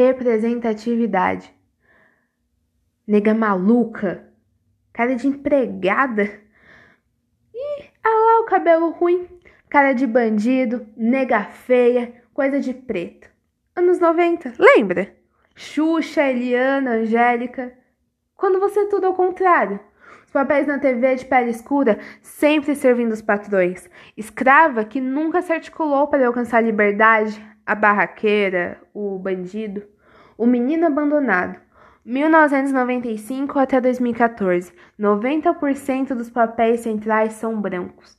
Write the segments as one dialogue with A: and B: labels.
A: representatividade. Nega maluca, cara de empregada. E ah lá o cabelo ruim, cara de bandido, nega feia, coisa de preto. Anos 90, lembra? Xuxa, Eliana, Angélica. Quando você é tudo ao contrário. Os papéis na TV de pele escura sempre servindo os patrões. Escrava que nunca se articulou para alcançar liberdade, a barraqueira, o bandido. O menino abandonado. 1995 até 2014, 90% dos papéis centrais são brancos.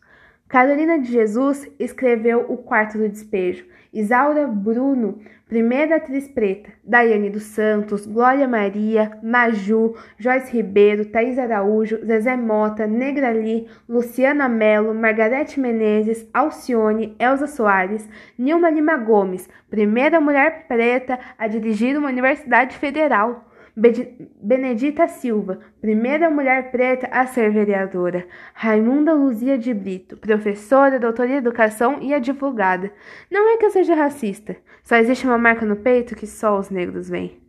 A: Carolina de Jesus escreveu O Quarto do Despejo. Isaura Bruno, primeira atriz preta. Daiane dos Santos, Glória Maria, Maju, Joyce Ribeiro, Thaís Araújo, Zezé Mota, Negrali, Luciana Mello, Margarete Menezes, Alcione, Elza Soares, Nilma Lima Gomes, primeira mulher preta a dirigir uma universidade federal. Benedita Silva, primeira mulher preta a ser vereadora. Raimunda Luzia de Brito, professora, doutora em educação e advogada. Não é que eu seja racista, só existe uma marca no peito que só os negros veem.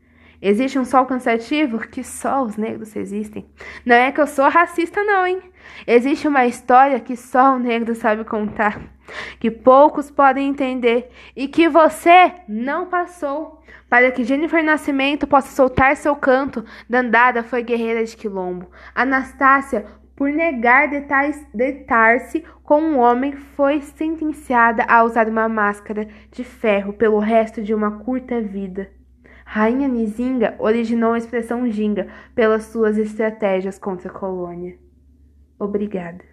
A: Existe um sol cansativo que só os negros existem. Não é que eu sou racista, não, hein? Existe uma história que só o negro sabe contar, que poucos podem entender e que você não passou. Para que Jennifer Nascimento possa soltar seu canto, Dandara foi guerreira de quilombo. Anastácia, por negar deitar-se com um homem, foi sentenciada a usar uma máscara de ferro pelo resto de uma curta vida. Rainha Nizinga originou a expressão ginga pelas suas estratégias contra a colônia. Obrigada.